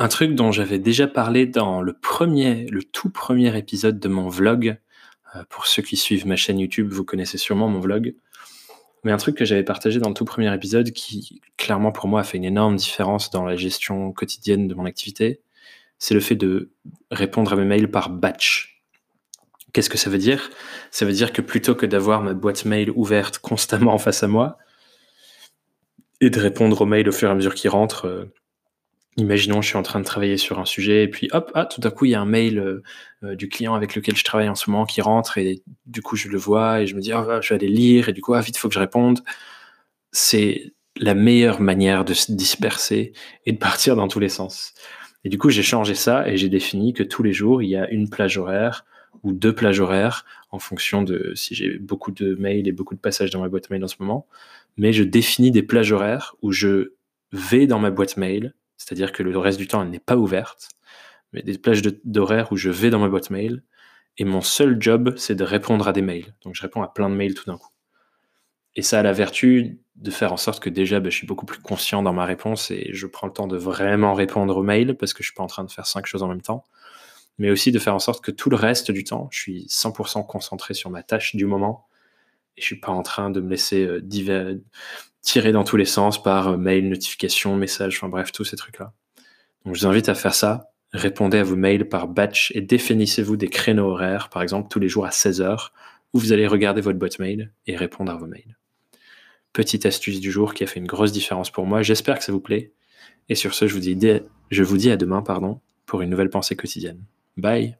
un truc dont j'avais déjà parlé dans le premier, le tout premier épisode de mon vlog. Euh, pour ceux qui suivent ma chaîne YouTube, vous connaissez sûrement mon vlog. Mais un truc que j'avais partagé dans le tout premier épisode qui, clairement, pour moi, a fait une énorme différence dans la gestion quotidienne de mon activité, c'est le fait de répondre à mes mails par batch. Qu'est-ce que ça veut dire? Ça veut dire que plutôt que d'avoir ma boîte mail ouverte constamment en face à moi et de répondre aux mails au fur et à mesure qu'ils rentrent, euh, imaginons je suis en train de travailler sur un sujet et puis hop, ah, tout à coup il y a un mail euh, euh, du client avec lequel je travaille en ce moment qui rentre et du coup je le vois et je me dis oh, je vais aller lire et du coup ah, vite il faut que je réponde. C'est la meilleure manière de se disperser et de partir dans tous les sens. Et du coup j'ai changé ça et j'ai défini que tous les jours il y a une plage horaire ou deux plages horaires en fonction de si j'ai beaucoup de mails et beaucoup de passages dans ma boîte mail en ce moment. Mais je définis des plages horaires où je vais dans ma boîte mail c'est-à-dire que le reste du temps, elle n'est pas ouverte, mais des plages d'horaire où je vais dans ma boîte mail, et mon seul job, c'est de répondre à des mails. Donc je réponds à plein de mails tout d'un coup. Et ça a la vertu de faire en sorte que déjà, bah, je suis beaucoup plus conscient dans ma réponse et je prends le temps de vraiment répondre aux mails parce que je suis pas en train de faire cinq choses en même temps. Mais aussi de faire en sorte que tout le reste du temps, je suis 100% concentré sur ma tâche du moment et je suis pas en train de me laisser euh, divers, tiré dans tous les sens par euh, mail, notification, message, enfin bref, tous ces trucs-là. Donc je vous invite à faire ça. Répondez à vos mails par batch et définissez-vous des créneaux horaires, par exemple tous les jours à 16h, où vous allez regarder votre boîte mail et répondre à vos mails. Petite astuce du jour qui a fait une grosse différence pour moi. J'espère que ça vous plaît. Et sur ce, je vous dis, je vous dis à demain pardon, pour une nouvelle pensée quotidienne. Bye